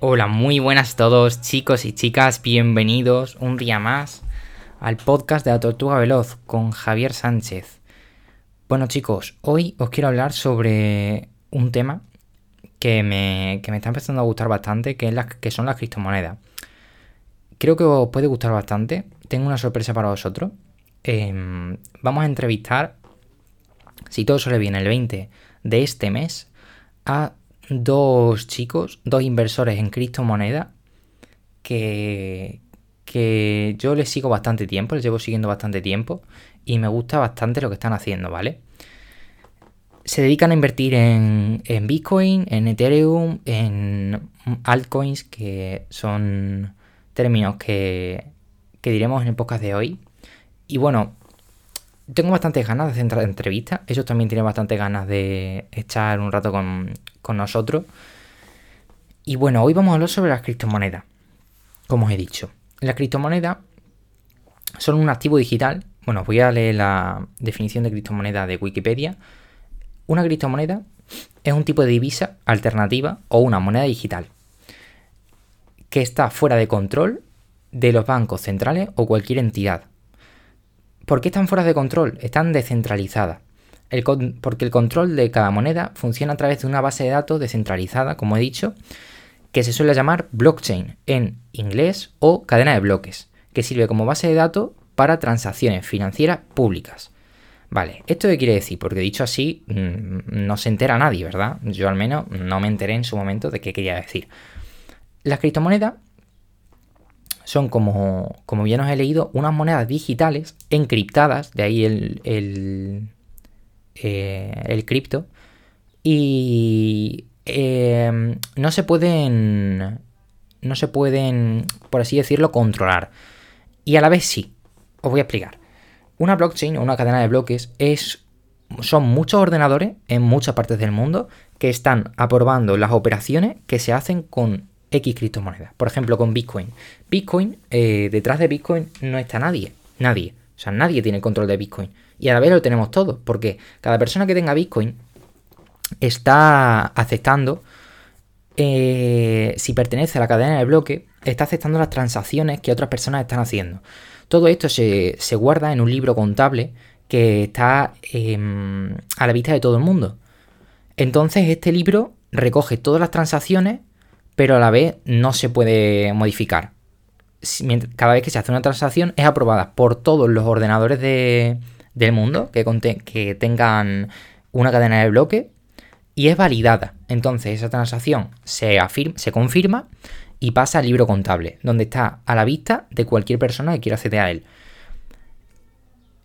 Hola, muy buenas a todos chicos y chicas, bienvenidos un día más al podcast de la Tortuga Veloz con Javier Sánchez. Bueno chicos, hoy os quiero hablar sobre un tema que me, que me está empezando a gustar bastante, que, es las, que son las criptomonedas. Creo que os puede gustar bastante, tengo una sorpresa para vosotros. Em, vamos a entrevistar, si todo sale bien, el 20 de este mes, a dos chicos, dos inversores en criptomonedas que, que yo les sigo bastante tiempo, les llevo siguiendo bastante tiempo y me gusta bastante lo que están haciendo, ¿vale? Se dedican a invertir en, en Bitcoin, en Ethereum, en altcoins, que son términos que, que diremos en épocas de hoy. Y bueno, tengo bastantes ganas de hacer entrevistas. Ellos también tienen bastantes ganas de echar un rato con, nosotros. Y bueno, hoy vamos a hablar sobre las criptomonedas. Como os he dicho, las criptomonedas son un activo digital. Bueno, voy a leer la definición de criptomoneda de Wikipedia. Una criptomoneda es un tipo de divisa alternativa o una moneda digital que está fuera de control de los bancos centrales o cualquier entidad ¿Por qué están fuera de control? Están descentralizadas. porque el control de cada moneda funciona a través de una base de datos descentralizada, como he dicho, que se suele llamar blockchain en inglés o cadena de bloques, que sirve como base de datos para transacciones financieras públicas. Vale, ¿esto qué quiere decir? Porque dicho así, mm, no se entera nadie, ¿verdad? Yo al menos no me enteré en su momento de qué quería decir. Las criptomonedas son como, como bien os he leído, unas monedas digitales encriptadas, de ahí el, el, eh, cripto, y em, no se pueden, no se pueden, por así decirlo, controlar. Y a la vez sí, os voy a explicar. Una blockchain o una cadena de bloques es, son muchos ordenadores en muchas partes del mundo que están aprobando las operaciones que se hacen con X criptomonedas. Por ejemplo, con Bitcoin. Bitcoin, eh, detrás de Bitcoin no está nadie. Nadie. O sea, nadie tiene el control de Bitcoin. Y a la vez lo tenemos todos. Porque cada persona que tenga Bitcoin está aceptando, eh, si pertenece a la cadena de bloque, está aceptando las transacciones que otras personas están haciendo. Todo esto se, guarda en un libro contable que está em, a la vista de todo el mundo. Entonces este libro recoge todas las transacciones pero a la vez no se puede modificar. Cada vez que se hace una transacción es aprobada por todos los ordenadores del mundo que, tengan una cadena de bloque y es validada. Entonces esa transacción se, confirma y pasa al libro contable, donde está a la vista de cualquier persona que quiera acceder a él.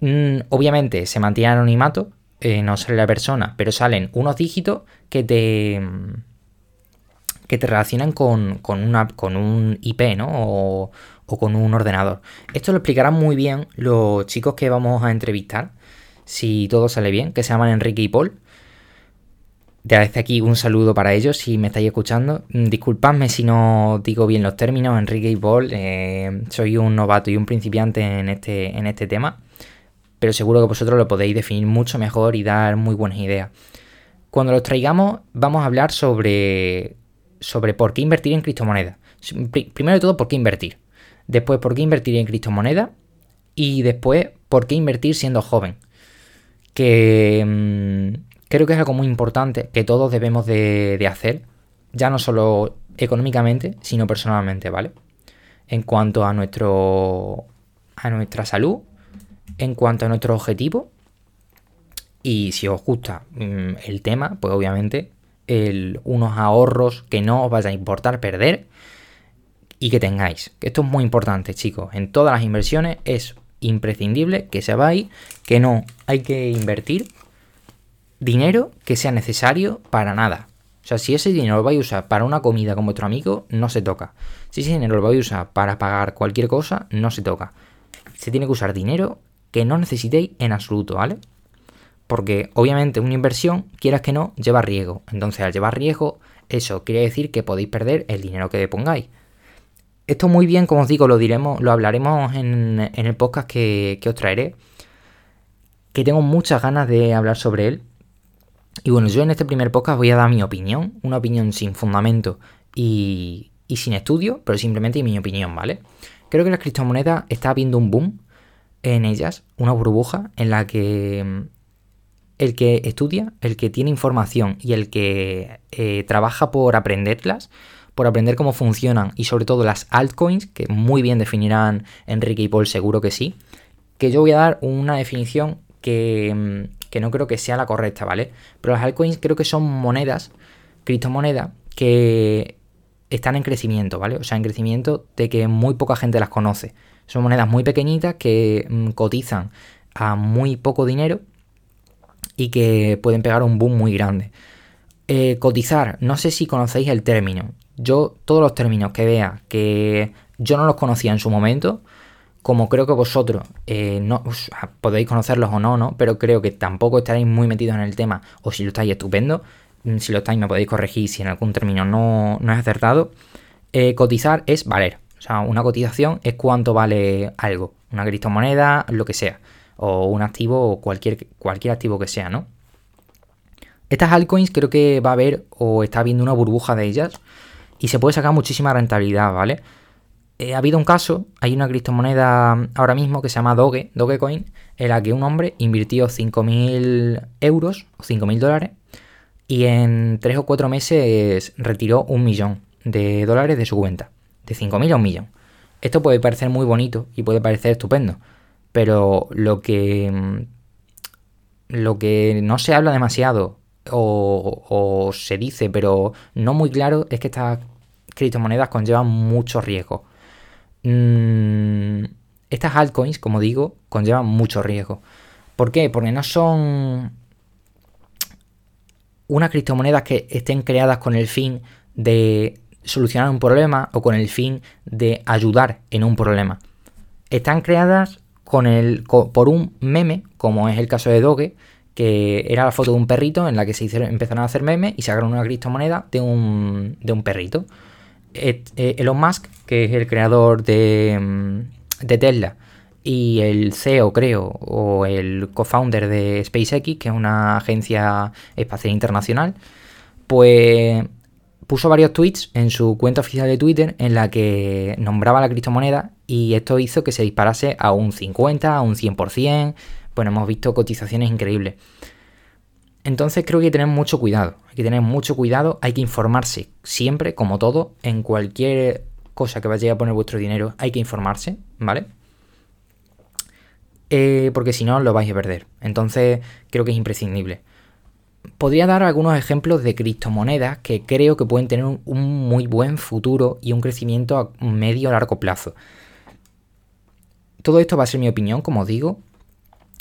Mm, obviamente se mantiene anonimato, eh, no sale la persona, pero salen unos dígitos que te que te relacionan con, una, con un IP, ¿no? O, con un ordenador. Esto lo explicarán muy bien los chicos que vamos a entrevistar, si todo sale bien, que se llaman Enrique y Paul. Desde aquí un saludo para ellos si me estáis escuchando. Mm, disculpadme si no digo bien los términos, Enrique y Paul. Eh, soy un novato y un principiante en este, en este tema, pero seguro que vosotros lo podéis definir mucho mejor y dar muy buenas ideas. Cuando los traigamos vamos a hablar sobre sobre por qué invertir en criptomonedas. Primero de todo, por qué invertir. Después, por qué invertir en criptomonedas. Y después, por qué invertir siendo joven. Que mm, creo que es algo muy importante que todos debemos de, hacer. Ya no solo económicamente, sino personalmente, ¿vale? En cuanto a nuestro. a nuestra salud. En cuanto a nuestro objetivo. Y si os gusta mm, el tema, pues obviamente unos ahorros que no os vaya a importar perder y que tengáis. Esto es muy importante, chicos. En todas las inversiones es imprescindible que sepáis que no hay que invertir dinero que sea necesario para nada. O sea, si ese dinero lo vais a usar para una comida con vuestro amigo, no se toca. Si ese dinero lo vais a usar para pagar cualquier cosa, no se toca. Se tiene que usar dinero que no necesitéis en absoluto, ¿vale? Porque obviamente una inversión, quieras que no, lleva riesgo. Entonces al llevar riesgo, eso quiere decir que podéis perder el dinero que pongáis. Esto muy bien, como os digo, lo diremos, lo hablaremos en, el podcast que, os traeré. Que tengo muchas ganas de hablar sobre él. Y bueno, yo en este primer podcast voy a dar mi opinión, una opinión sin fundamento y, y sin estudio, pero simplemente en mi opinión, ¿vale? Creo que las criptomonedas está habiendo un boom en ellas, una burbuja en la que el que estudia, el que tiene información y el que eh, trabaja por aprenderlas, por aprender cómo funcionan y sobre todo las altcoins, que muy bien definirán Enrique y Paul, seguro que sí, que yo voy a dar una definición que, mm, que no creo que sea la correcta, ¿vale? Pero las altcoins creo que son monedas, criptomonedas, que están en crecimiento, ¿vale? O sea, en crecimiento de que muy poca gente las conoce. Son monedas muy pequeñitas que mm, cotizan a muy poco dinero y que pueden pegar un boom muy grande. Eh, cotizar, no sé si conocéis el término. Yo, todos los términos que vea que yo no los conocía en su momento, como creo que vosotros eh, no podéis conocerlos o no, ¿no? Pero creo que tampoco estaréis muy metidos en el tema, o si lo estáis estupendo, mm, si lo estáis me podéis corregir si en algún término no, no es acertado. Eh, cotizar es valer. O sea, una cotización es cuánto vale algo. Una criptomoneda, lo que sea. O un activo o cualquier, cualquier activo que sea, ¿no? Estas altcoins creo que va a haber o está habiendo una burbuja de ellas y se puede sacar muchísima rentabilidad, ¿vale? Eh, ha habido un caso, hay una criptomoneda ahora mismo que se llama Doge, Dogecoin, en la que un hombre invirtió 5.000 euros o 5.000 dólares y en 3 o 4 meses retiró un millón de dólares de su cuenta, de 5.000 a un millón. Esto puede parecer muy bonito y puede parecer estupendo, pero lo que, lo que no se habla demasiado o, se dice, pero no muy claro, es que estas criptomonedas conllevan mucho riesgo. Mm, estas altcoins, como digo, conllevan mucho riesgo. ¿Por qué? Porque no son unas criptomonedas que estén creadas con el fin de solucionar un problema o con el fin de ayudar en un problema. Están creadas con el, por un meme, como es el caso de Doge, que era la foto de un perrito en la que se empezaron a hacer memes y sacaron una criptomoneda de un, de un perrito. Eh, Elon Musk, que es el creador de, mm, de Tesla, y el CEO, creo, o el co-founder de SpaceX, que es una agencia espacial internacional, pues puso varios tweets en su cuenta oficial de Twitter en la que nombraba la criptomoneda y esto hizo que se disparase a un 50, a un 100%, bueno, hemos visto cotizaciones increíbles. Entonces creo que hay que tener mucho cuidado, hay que tener mucho cuidado, hay que informarse siempre, como todo, en cualquier cosa que vaya a poner vuestro dinero, hay que informarse, ¿vale? Eh, porque si no lo vais a perder. Entonces creo que es imprescindible. Podría dar algunos ejemplos de criptomonedas que creo que pueden tener un, muy buen futuro y un crecimiento a medio largo plazo. Todo esto va a ser mi opinión, como digo,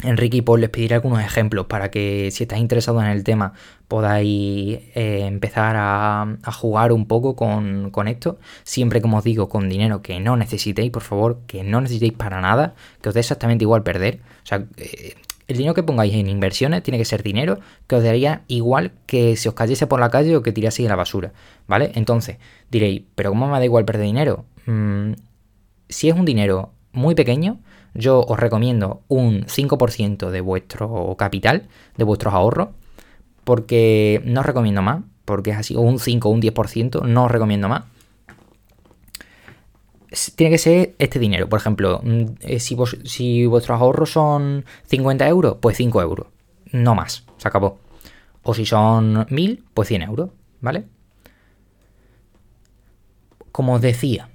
Enrique y Paul les pediré algunos ejemplos para que si estáis interesados en el tema podáis eh, empezar a, jugar un poco con, esto. Siempre, como os digo, con dinero que no necesitéis, por favor, que no necesitéis para nada, que os dé exactamente igual perder. O sea, eh, el dinero que pongáis en inversiones tiene que ser dinero que os daría igual que si os cayese por la calle o que tiraseis en la basura, ¿vale? Entonces, diréis, ¿pero cómo me da igual perder dinero? Mm, si es un dinero muy pequeño, yo os recomiendo un 5% de vuestro capital, de vuestros ahorros, porque no os recomiendo más, porque es así, un 5 o un 10%, no os recomiendo más. Tiene que ser este dinero, por ejemplo, mm, eh, si, si vuestros ahorros son 50 euros, pues 5 euros, no más, se acabó. O si son 1000, pues 100 euros, ¿vale? Como os decía,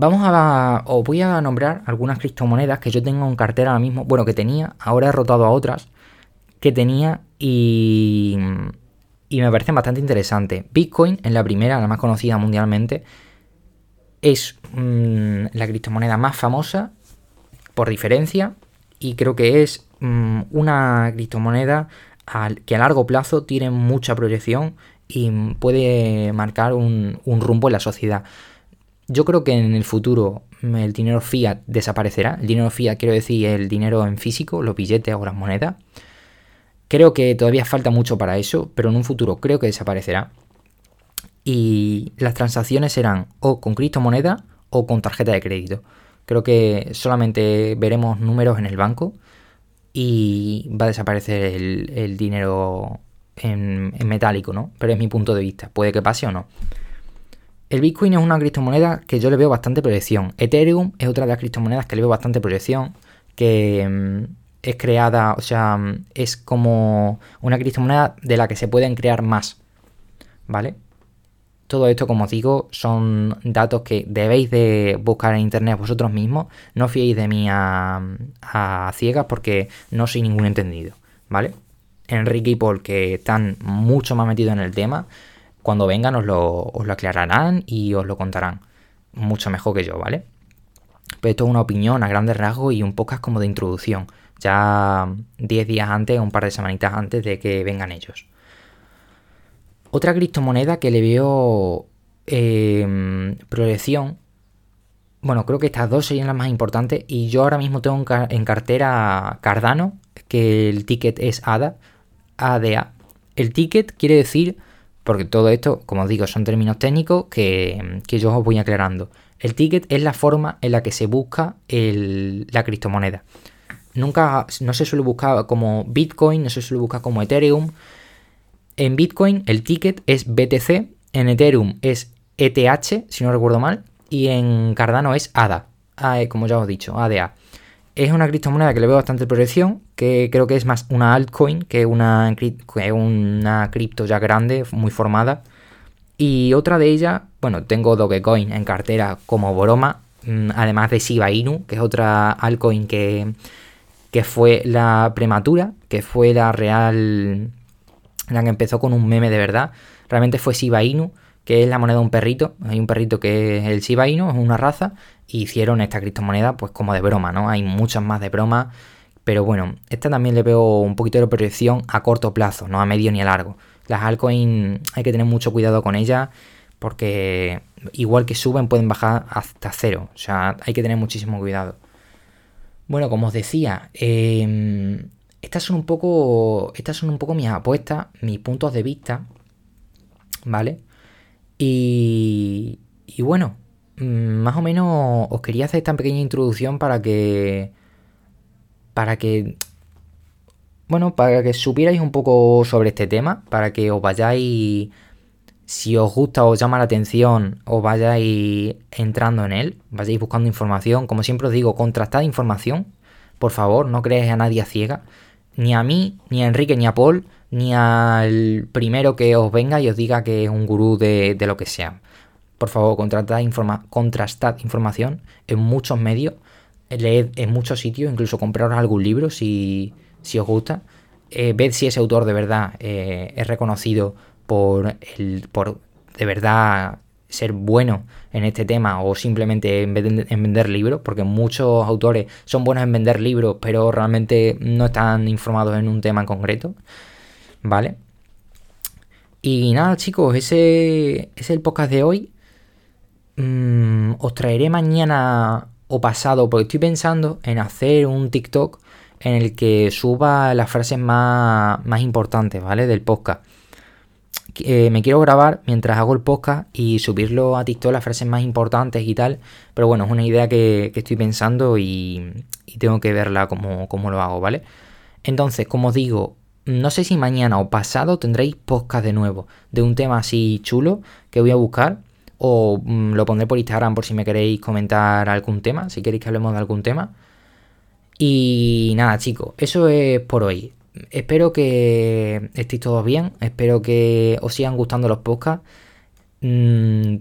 Vamos a. Os voy a nombrar algunas criptomonedas que yo tengo en cartera ahora mismo. Bueno, que tenía, ahora he rotado a otras que tenía y. Y me parecen bastante interesantes. Bitcoin es la primera, la más conocida mundialmente. Es mm, la criptomoneda más famosa por diferencia. Y creo que es mm, una criptomoneda que a largo plazo tiene mucha proyección y puede marcar un rumbo en la sociedad. Yo creo que en el futuro mm, el dinero fiat desaparecerá. El dinero fiat quiero decir el dinero en físico, los billetes o las monedas. Creo que todavía falta mucho para eso, pero en un futuro creo que desaparecerá. Y las transacciones serán o con criptomoneda o con tarjeta de crédito. Creo que solamente veremos números en el banco y va a desaparecer el, dinero en, en, metálico, ¿no? Pero es mi punto de vista. Puede que pase o no. El Bitcoin es una criptomoneda que yo le veo bastante proyección. Ethereum es otra de las criptomonedas que le veo bastante proyección, que mm, es creada, o sea, mm, es como una criptomoneda de la que se pueden crear más. ¿Vale? Todo esto, como os digo, son datos que debéis de buscar en internet vosotros mismos. No fiéis de mí a, a ciegas porque no soy ningún entendido, ¿vale? Enrique y Paul, que están mucho más metidos en el tema, cuando vengan os lo, aclararán y os lo contarán. Mucho mejor que yo, ¿vale? Pero esto es una opinión a grandes rasgos y un podcast como de introducción. Ya 10 días antes, un par de semanitas antes de que vengan ellos. Otra criptomoneda que le veo eh, proyección. Bueno, creo que estas dos serían las más importantes. Y yo ahora mismo tengo en cartera Cardano, que el ticket es ADA. ADA. El ticket quiere decir, porque todo esto, como os digo, son términos técnicos que, yo os voy aclarando. El ticket es la forma en la que se busca la criptomoneda. Nunca, no se suele buscar como Bitcoin, no se suele buscar como Ethereum, en Bitcoin el ticket es BTC, en Ethereum es ETH, si no recuerdo mal, y en Cardano es ADA, e, como ya os he dicho, ADA. Es una criptomoneda que le veo bastante proyección, que creo que es más una altcoin que una, una cripto ya grande, muy formada. Y otra de ellas, bueno, tengo Dogecoin en cartera como broma, mm, además de Shiba Inu, que es otra altcoin que, que fue la prematura, que fue la real la que empezó con un meme de verdad. Realmente fue Shiba Inu, que es la moneda de un perrito. Hay un perrito que es el Shiba Inu, es una raza. Hicieron esta criptomoneda pues como de broma, ¿no? Hay muchas más de broma. Pero bueno, esta también le veo un poquito de proyección a corto plazo, no a medio ni a largo. Las altcoins hay que tener mucho cuidado con ellas porque igual que suben pueden bajar hasta cero. O sea, hay que tener muchísimo cuidado. Bueno, como os decía, eh, estas son un poco. Estas son un poco mis apuestas, mis puntos de vista. ¿Vale? Y. Y bueno. Mm, más o menos os quería hacer esta pequeña introducción para que. Para que. Bueno, para que supierais un poco sobre este tema. Para que os vayáis. Si os gusta os llama la atención, os vayáis entrando en él, vayáis buscando información. Como siempre os digo, contrastad información. Por favor, no creáis a nadie a ciega ni a mí, ni a Enrique, ni a Paul, ni al primero que os venga y os diga que es un gurú de, lo que sea. Por favor, contrastad, información en muchos medios, leed en muchos sitios, incluso compraros algún libro si, os gusta. Eh, ved si ese autor de verdad eh, es reconocido por, el, por de verdad ser bueno en este tema o simplemente en, vender libros, porque muchos autores son buenos en vender libros, pero realmente no están informados en un tema en concreto. ¿Vale? Y nada, chicos, ese es el podcast de hoy. Mm, os traeré mañana o pasado, porque estoy pensando en hacer un TikTok en el que suba las frases más, más importantes, ¿vale? Del podcast. Eh, me quiero grabar mientras hago el podcast y subirlo a TikTok las frases más importantes y tal. Pero bueno, es una idea que, estoy pensando y, tengo que verla como, lo hago, ¿vale? Entonces, como os digo, no sé si mañana o pasado tendréis podcast de nuevo, de un tema así chulo que voy a buscar. O mm, lo pondré por Instagram por si me queréis comentar algún tema, si queréis que hablemos de algún tema. Y nada, chicos, eso es por hoy espero que estéis todos bien, espero que os sigan gustando los podcasts. Mm,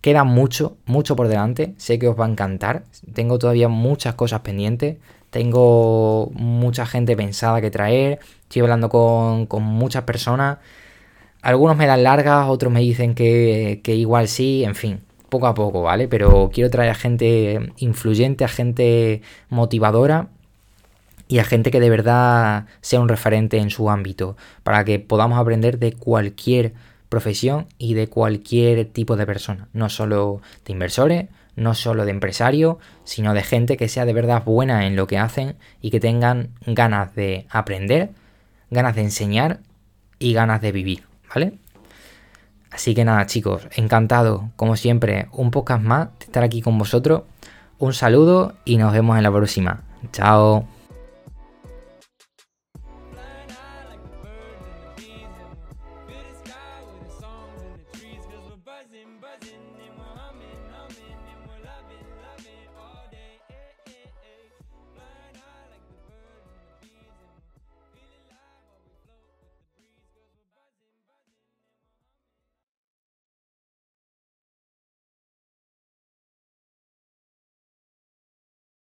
queda mucho, mucho por delante, sé que os va a encantar, tengo todavía muchas cosas pendientes, tengo mucha gente pensada que traer, estoy hablando con, muchas personas, algunos me dan largas, otros me dicen que, igual sí, en fin, poco a poco, ¿vale? Pero quiero traer a gente influyente, a gente motivadora y a gente que de verdad sea un referente en su ámbito, para que podamos aprender de cualquier profesión y de cualquier tipo de persona, no solo de inversores, no solo de empresarios, sino de gente que sea de verdad buena en lo que hacen y que tengan ganas de aprender, ganas de enseñar y ganas de vivir, ¿vale? Así que nada, chicos, encantado, como siempre, un podcast más de estar aquí con vosotros. Un saludo y nos vemos en la próxima. Chao.